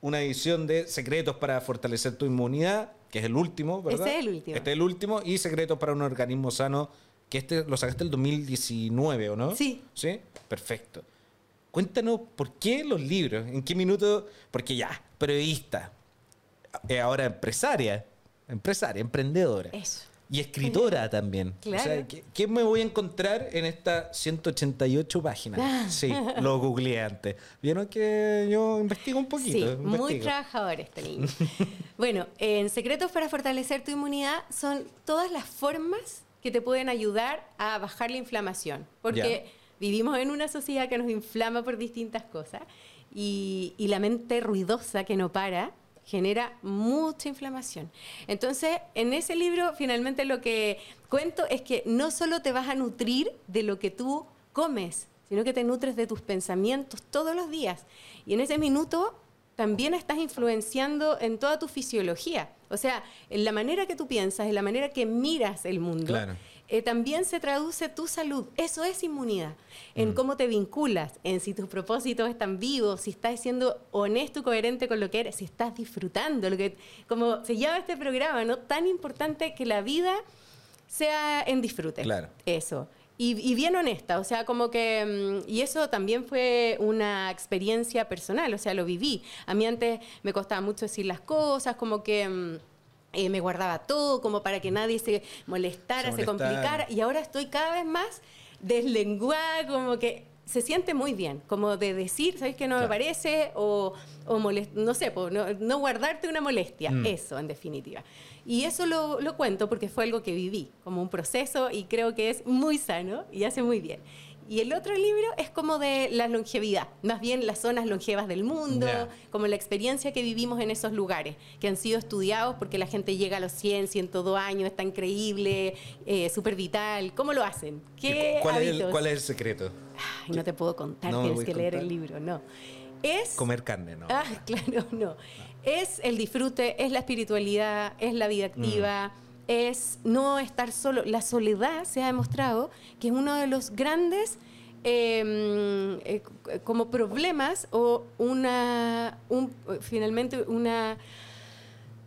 una edición de Secretos para fortalecer tu inmunidad, que es el último, ¿verdad? Este es el último. Este es el último, y Secretos para un organismo sano, que este lo sacaste el 2019, ¿o no? Sí. ¿Sí? Perfecto. Cuéntanos por qué los libros, en qué minuto, porque ya, periodista, eh, ahora empresaria, empresaria, emprendedora. Eso. Y escritora también. Claro. O sea, ¿qué, qué me voy a encontrar en estas 188 páginas? Sí, lo googleé antes. Vieron que yo investigo un poquito. Sí, muy investigo. trabajador este niño. *laughs* bueno, en Secretos para fortalecer tu inmunidad son todas las formas que te pueden ayudar a bajar la inflamación. Porque Ya. vivimos en una sociedad que nos inflama por distintas cosas y, y la mente ruidosa que no para genera mucha inflamación. Entonces, en ese libro finalmente lo que cuento es que no solo te vas a nutrir de lo que tú comes, sino que te nutres de tus pensamientos todos los días. Y en ese minuto también estás influenciando en toda tu fisiología. O sea, en la manera que tú piensas, en la manera que miras el mundo, Claro. Eh, también se traduce tu salud. Eso es inmunidad. En cómo te vinculas, en si tus propósitos están vivos, si estás siendo honesto y coherente con lo que eres, si estás disfrutando, lo que, como se llama este programa, ¿no? Tan importante que la vida sea en disfrute. Claro. Eso. Y, y bien honesta, o sea, como que... mm, Y eso también fue una experiencia personal, o sea, lo viví. A mí antes me costaba mucho decir las cosas, como que... eh, me guardaba todo como para que nadie se molestara, Se complicara. Y ahora estoy cada vez más deslenguada, como que se siente muy bien, como de decir, ¿sabes qué no Claro. me parece? O, o molest- no sé, no, no guardarte una molestia. Mm. Eso, en definitiva. Y eso lo, lo cuento porque fue algo que viví, como un proceso, y creo que es muy sano y hace muy bien. Y el otro libro es como de la longevidad, más bien las zonas longevas del mundo, como la experiencia que vivimos en esos lugares, que han sido estudiados porque la gente llega a los 100, 102 años, está increíble, eh, súper vital. ¿Cómo lo hacen? ¿Qué ¿Cuál, es el, cuál es el secreto? Ay, no te puedo contar, No tienes que leer el libro, no. Es... Comer carne, ¿no? Ah, *laughs* claro, no. Es el disfrute, es la espiritualidad, es la vida activa, es no estar solo. La soledad se ha demostrado que es uno de los grandes eh, eh, como problemas o una, un, finalmente una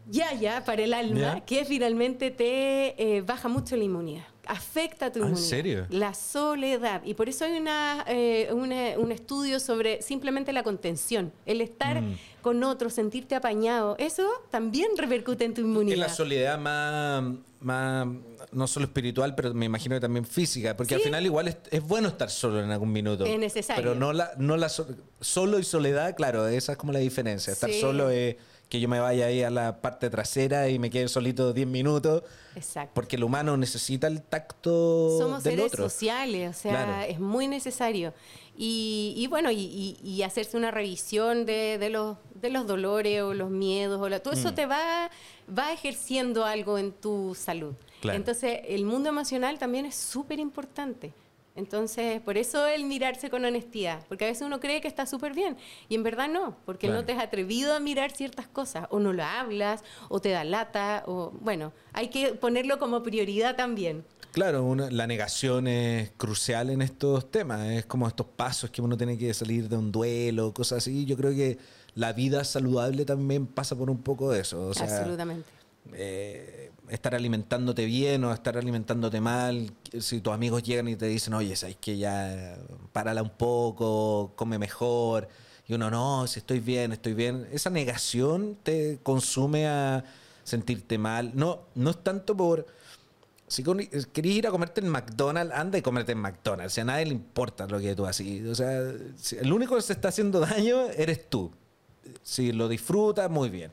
yaya para el alma que finalmente te eh, baja mucho la inmunidad. Afecta tu Ah, ¿en inmunidad. serio? La soledad. Y por eso hay una, eh, una- un estudio sobre simplemente la contención. El estar Mm. con otro, sentirte apañado. Eso también repercute en tu Es inmunidad. la soledad más, más, no solo espiritual, pero me imagino que también física, porque al final igual es, es bueno estar solo en algún minuto. Es necesario. Pero no la, no la so- solo y soledad, claro, esa es como la diferencia. Estar Sí. solo es que yo me vaya ahí a la parte trasera y me quede solito 10 minutos, Exacto. porque el humano necesita el tacto Somos del seres otro. sociales, o sea, Claro. es muy necesario. Y, y bueno, y, hacerse una revisión de, de los, de los dolores o los miedos, o la- todo Mm. eso te va, va ejerciendo algo en tu salud. Claro. Entonces, el mundo emocional también es súper importante. Entonces, por eso el mirarse con honestidad, porque a veces uno cree que está súper bien y en verdad no, porque Claro. no te has atrevido a mirar ciertas cosas, o no lo hablas, o te da lata, o bueno, hay que ponerlo como prioridad también. Claro, una- la negación es crucial en estos temas. Es como estos pasos que uno tiene que salir de un duelo, cosas así. Yo creo que la vida saludable también pasa por un poco de eso. O sea, Absolutamente. Eh, estar alimentándote bien o estar alimentándote mal. Si tus amigos llegan y te dicen, oye, sabes que ya párala un poco, come mejor. Y uno, no, si estoy bien, estoy bien. Esa negación te consume a sentirte mal. No, no es tanto por. Si con- querés ir a comerte en McDonald's, anda y comerte en McDonald's. O sea, a nadie le importa lo que tú haces. O sea, el único que se está haciendo daño eres tú. Si lo disfrutas, muy bien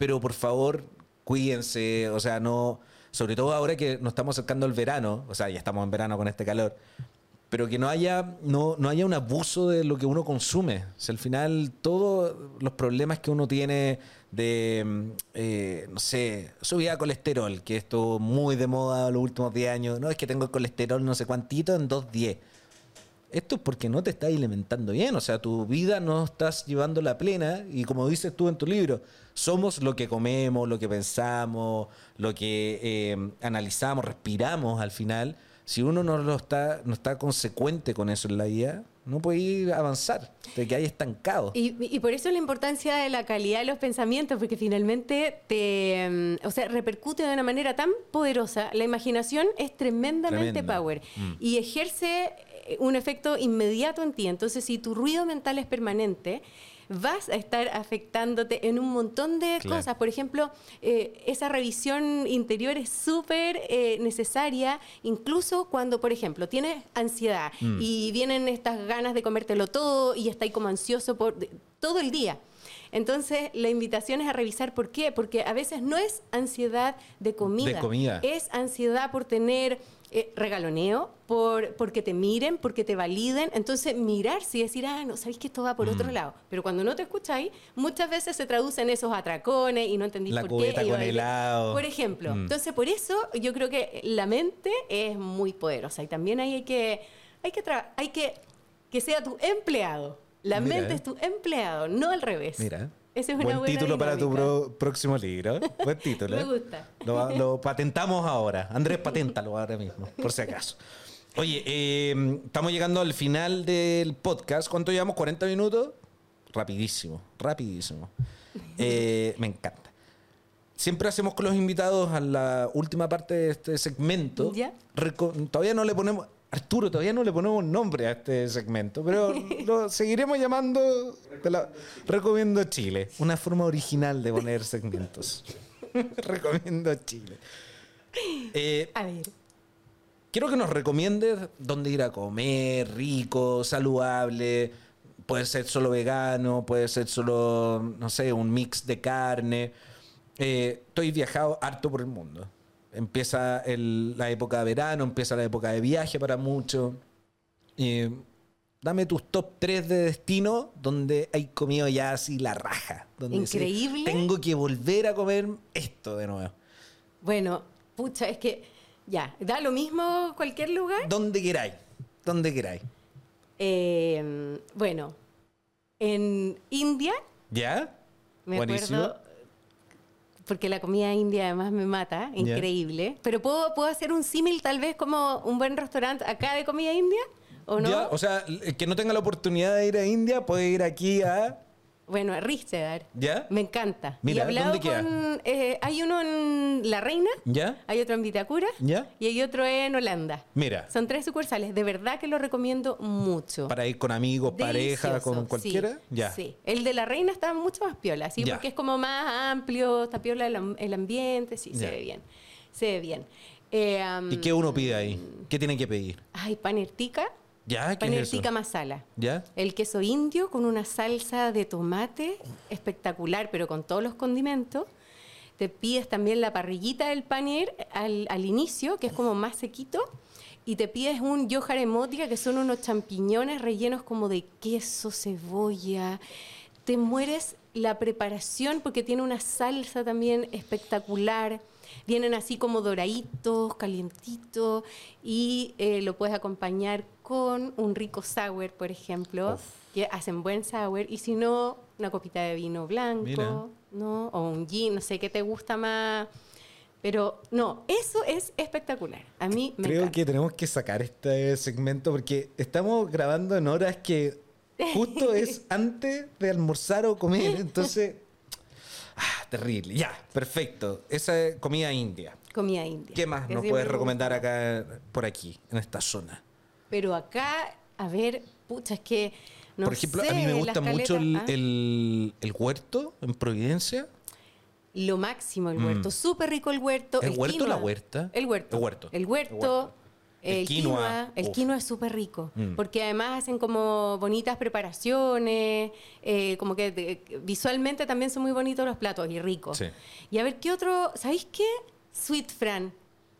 pero por favor, cuídense, o sea, no, sobre todo ahora que nos estamos acercando al verano, o sea, ya estamos en verano con este calor, pero que no haya, no, no haya un abuso de lo que uno consume. Si al final todos los problemas que uno tiene de, eh, no sé, subida de colesterol, que estuvo muy de moda los últimos 10 años, no es que tengo colesterol no sé cuántito en 2.10. Esto es porque no te estás alimentando bien, o sea, tu vida no estás llevando la plena y como dices tú en tu libro, somos lo que comemos, lo que pensamos, lo que eh, analizamos, respiramos al final. Si uno no lo está, no está consecuente con eso en la vida, no puede ir a avanzar, de que hay estancado. Y, y, por eso la importancia de la calidad de los pensamientos, porque finalmente te, mm, o sea, repercute de una manera tan poderosa. La imaginación es tremendamente Tremenda. power Mm. y ejerce un efecto inmediato en ti. Entonces, si tu ruido mental es permanente, vas a estar afectándote en un montón de Claro. cosas. Por ejemplo, eh, esa revisión interior es súper eh, necesaria, incluso cuando, por ejemplo, tienes ansiedad Mm. y vienen estas ganas de comértelo todo y estás como ansioso por todo el día. Entonces, la invitación es a revisar por qué, porque a veces no es ansiedad de comida, De comida. es ansiedad por tener eh, regaloneo, por porque te miren, porque te validen. Entonces, mirarse y decir, ah, no, sabéis que esto va por Mm. otro lado. Pero cuando no te escucháis, muchas veces se traducen esos atracones y no entendís La por cubeta qué. con helado. Por ejemplo. Mm. Entonces, por eso yo creo que la mente es muy poderosa y también ahí hay que, hay que, hay que, que sea tu empleado. La Mira, mente eh. es tu empleado, no al revés. Mira. Es Buen título para tu pro- próximo libro. Buen título. *laughs* Me ¿eh? gusta. Lo, lo patentamos ahora. Andrés, paténtalo ahora mismo, por si acaso. Oye, eh, estamos llegando al final del podcast. ¿Cuánto llevamos? ¿40 minutos? Rapidísimo, rapidísimo. *laughs* Eh, me encanta. Siempre hacemos con los invitados a la última parte de este segmento. Ya. Reco- todavía no le ponemos, Arturo, todavía no le ponemos nombre a este segmento, pero *laughs* lo seguiremos llamando te la- Recomiendo Chile. Una forma original de poner segmentos. *laughs* Recomiendo Chile. Eh, A ver. quiero que nos recomiendes dónde ir a comer, rico, saludable. Puede ser solo vegano, puede ser solo, no sé, un mix de carne. Eh, estoy viajado harto por el mundo. Empieza el- la época de verano, empieza la época de viaje para muchos. Eh, dame tus top 3 de destino donde hay comido ya así la raja. Donde Increíble. tengo que volver a comer esto de nuevo. Bueno, pucha, es que ya, da lo mismo cualquier lugar. Donde queráis. Donde queráis. Eh, bueno, en India, ¿Ya? me Buenísimo. acuerdo, porque la comida india además me mata, increíble. Pero ¿puedo, ¿puedo hacer un símil tal vez como un buen restaurante acá de comida india? ¿O no? Ya, o sea, el que no tenga la oportunidad de ir a India puede ir aquí a. Bueno, a Richeddar. ¿Ya? Me encanta. Mira, y he hablado ¿dónde queda? con... eh, hay uno en La Reina, ¿Ya? hay otro en Vitacura ¿Ya? y hay otro en Holanda. Mira, Son tres sucursales. De verdad que lo recomiendo mucho. para ir con amigos, pareja, con sí, cualquiera. ya. Sí. El de la reina está mucho más piola, sí, Ya. porque es como más amplio, está piola el, el ambiente, sí, Ya. se ve bien. Se ve bien. Eh, ¿Y qué uno pide ahí? ¿Qué tiene que pedir? Ay, panertica. ¿Ya? ¿Qué es eso? Masala. ¿Ya? El queso indio con una salsa de tomate espectacular, pero con todos los condimentos. Te pides también la parrillita del paner al, al inicio, que es como más sequito. Y te pides un yojaremotia, que son unos champiñones rellenos como de queso, cebolla. Te mueres la preparación porque tiene una salsa también espectacular. Vienen así como doraditos, calientitos. Y eh, lo puedes acompañar con un rico sour, por ejemplo, Uf. que hacen buen sour. Y si no, una copita de vino blanco, Mira. ¿no? O un gin, no sé qué te gusta más. Pero no, eso es espectacular. A mí me Creo encanta. que tenemos que sacar este segmento porque estamos grabando en horas que justo es *laughs* antes de almorzar o comer. Entonces, terrible. Ya, perfecto. Esa es comida india. Comida india. ¿Qué más que nos puedes me recomendar acá, por aquí, en esta zona? Pero acá, a ver, pucha, es que. No por ejemplo, a mí me gusta mucho el, ah, el- el huerto en Providencia. Lo máximo, el Mm. huerto. Súper rico el huerto. ¿El huerto o la huerta? El huerto. El huerto. El huerto. El quinoa. quinoa. El Uf. quinoa es súper rico. Mm. Porque además hacen como bonitas preparaciones. eh, como que de- visualmente también son muy bonitos los platos y ricos. Sí. Y a ver, ¿qué otro? ¿Sabéis qué? Sweet Fran.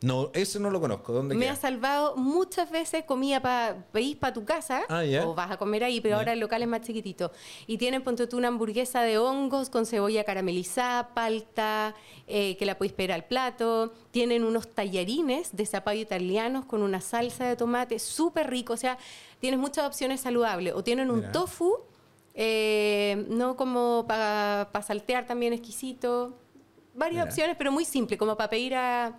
No, ese no lo conozco. ¿Dónde Me queda? ha salvado muchas veces comida para ir para tu casa Ah, ya. o vas a comer ahí, pero ahora el local es más chiquitito. Y tienen, ponte tú, una hamburguesa de hongos con cebolla caramelizada, palta, eh, que la puedes pedir al plato. Tienen unos tallarines de zapallo italianos con una salsa de tomate súper rico. O sea, tienes muchas opciones saludables. O tienen un tofu, eh, no como para saltear también exquisito. Varias Mira. opciones, pero muy simple, como para pedir a...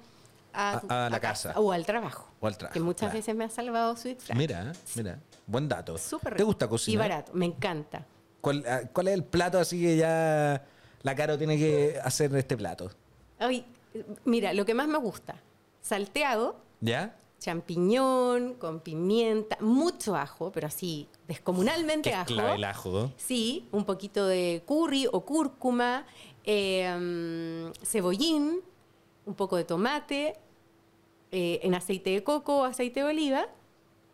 A- a la casa. O al trabajo. O al trabajo, Que muchas claro. veces me ha salvado Sweet Flash. Mira, mira. Buen dato. Súper ¿Te gusta cocinar? Y barato, me encanta. ¿Cuál, ah, cuál es el plato así que ya la Caro tiene que hacer este plato? Ay, mira, lo que más me gusta, salteado, ¿Ya? champiñón, con pimienta, mucho ajo, pero así, descomunalmente ajo. clave el ajo. Sí, un poquito de curry o cúrcuma, eh, mm, cebollín, un poco de tomate, eh, en aceite de coco o aceite de oliva.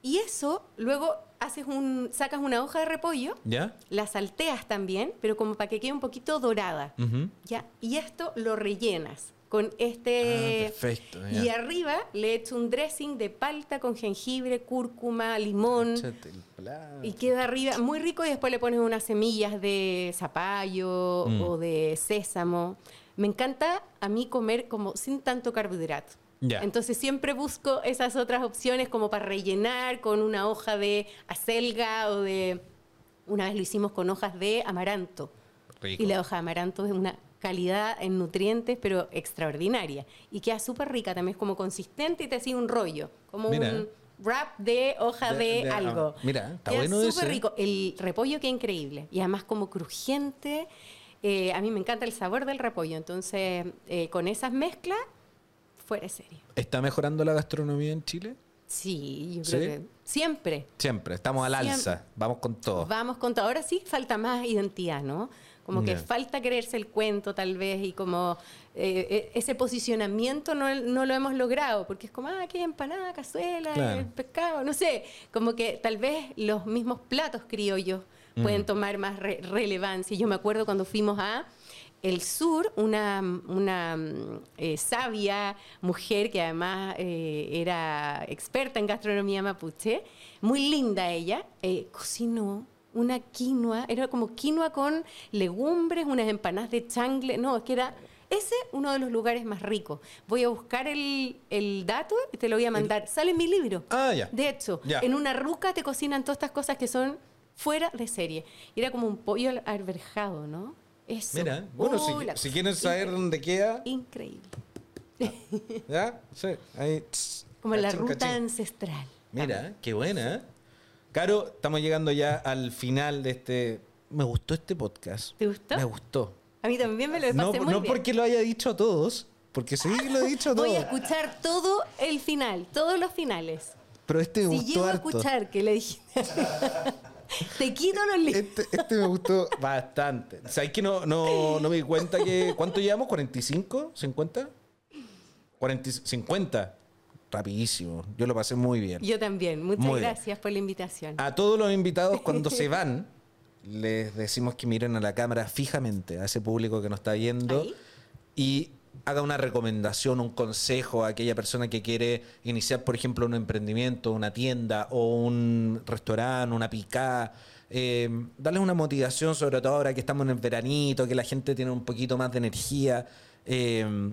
Y eso, luego haces un, sacas una hoja de repollo, ¿Ya? la salteas también, pero como para que quede un poquito dorada. ¿ya? Y esto lo rellenas con este... Ah, perfecto, ya. Y arriba le echo un dressing de palta con jengibre, cúrcuma, limón. Y queda arriba muy rico y después le pones unas semillas de zapallo Mm. o de sésamo. Me encanta a mí comer como sin tanto carbohidrato. Entonces siempre busco esas otras opciones como para rellenar con una hoja de acelga o de... Una vez lo hicimos con hojas de amaranto. Rico. Y la hoja de amaranto es una calidad en nutrientes, pero extraordinaria. Y queda súper rica, también es como consistente y te sigue un rollo, como Mira. un wrap de hoja De- de, de- algo. ah, mira, está Queda bueno súper rico. El repollo queda increíble. Y además como crujiente. Eh, a mí me encanta el sabor del repollo. Entonces, eh, con esas mezclas, fuera de serie. ¿Está mejorando la gastronomía en Chile? Sí, yo ¿Sí? creo que siempre. Siempre, estamos al Siempre. alza. Vamos con todo. Vamos con todo. Ahora sí falta más identidad, ¿no? Como que falta creerse el cuento tal vez y como eh, ese posicionamiento no, no lo hemos logrado, porque es como, ah, hay empanada, cazuela, Claro. el pescado, no sé, como que tal vez los mismos platos criollos Mm. pueden tomar más re- relevancia. Yo me acuerdo cuando fuimos a el sur, una, una mm, eh, sabia mujer que además eh, era experta en gastronomía mapuche, muy linda ella, eh, cocinó una quinoa, era como quinoa con legumbres, unas empanadas de changle, no, es que era ese uno de los lugares más ricos. Voy a buscar el, el dato y te lo voy a mandar. Sale en mi libro. Ah, ya. De hecho, Ya. en una ruca te cocinan todas estas cosas que son fuera de serie. Era como un pollo al- arberjado, ¿no? Eso. Mira, bueno, Uy, si, la si quieren saber increíble. dónde queda, Increíble. ¿ya? Sí, ahí. tss, Como la cachín, ruta cachín. ancestral. Mira, qué buena. ¿eh? Caro, estamos llegando ya al final de este. Me gustó este podcast. ¿Te gustó? Me gustó. A mí también me lo No, pasé muy no bien. porque lo haya dicho a todos, porque sí que lo he dicho a todos. Voy a escuchar todo el final, todos los finales. Pero este me Si gustó llego a harto. escuchar que le dije, *laughs* te quito los libros. Este, este me gustó *laughs* bastante. ¿Sabes que no, no, no me di cuenta que. ¿Cuánto llevamos? ¿45? ¿50? 40, 50. Rapidísimo. Yo lo pasé muy bien. Yo también. Muchas Muy bien. gracias por la invitación. A todos los invitados, cuando se *laughs* van, les decimos que miren a la cámara fijamente, a ese público que nos está viendo, Ahí. y haga una recomendación, un consejo a aquella persona que quiere iniciar, por ejemplo, un emprendimiento, una tienda o un restaurante, una picá. Eh, darles una motivación, sobre todo ahora que estamos en el veranito, que la gente tiene un poquito más de energía. Eh,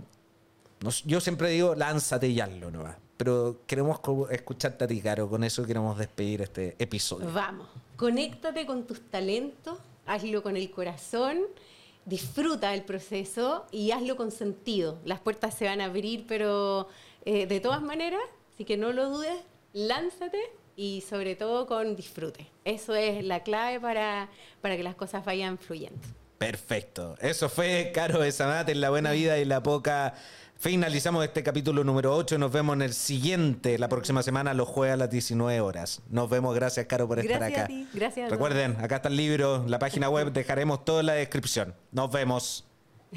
yo siempre digo, lánzate y hazlo nomás. Pero queremos escucharte a ti, Caro. Con eso queremos despedir este episodio. Vamos, conéctate con tus talentos, hazlo con el corazón, disfruta del proceso y hazlo con sentido. Las puertas se van a abrir, pero eh, de todas maneras, así que no lo dudes, lánzate y sobre todo con disfrute. Eso es la clave para, para que las cosas vayan fluyendo. Perfecto. Eso fue Caro de Samate en La Buena Vida y La Poca. Finalizamos este capítulo número 8. Nos vemos en el siguiente, la próxima semana, los jueves a las 19 horas. Nos vemos. Gracias, Caro, por estar Gracias a acá. ti, gracias. Recuerden, acá está el libro, la página web. Dejaremos todo en la descripción. Nos vemos. *laughs*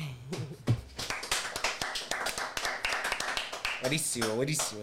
Buenísimo, buenísimo.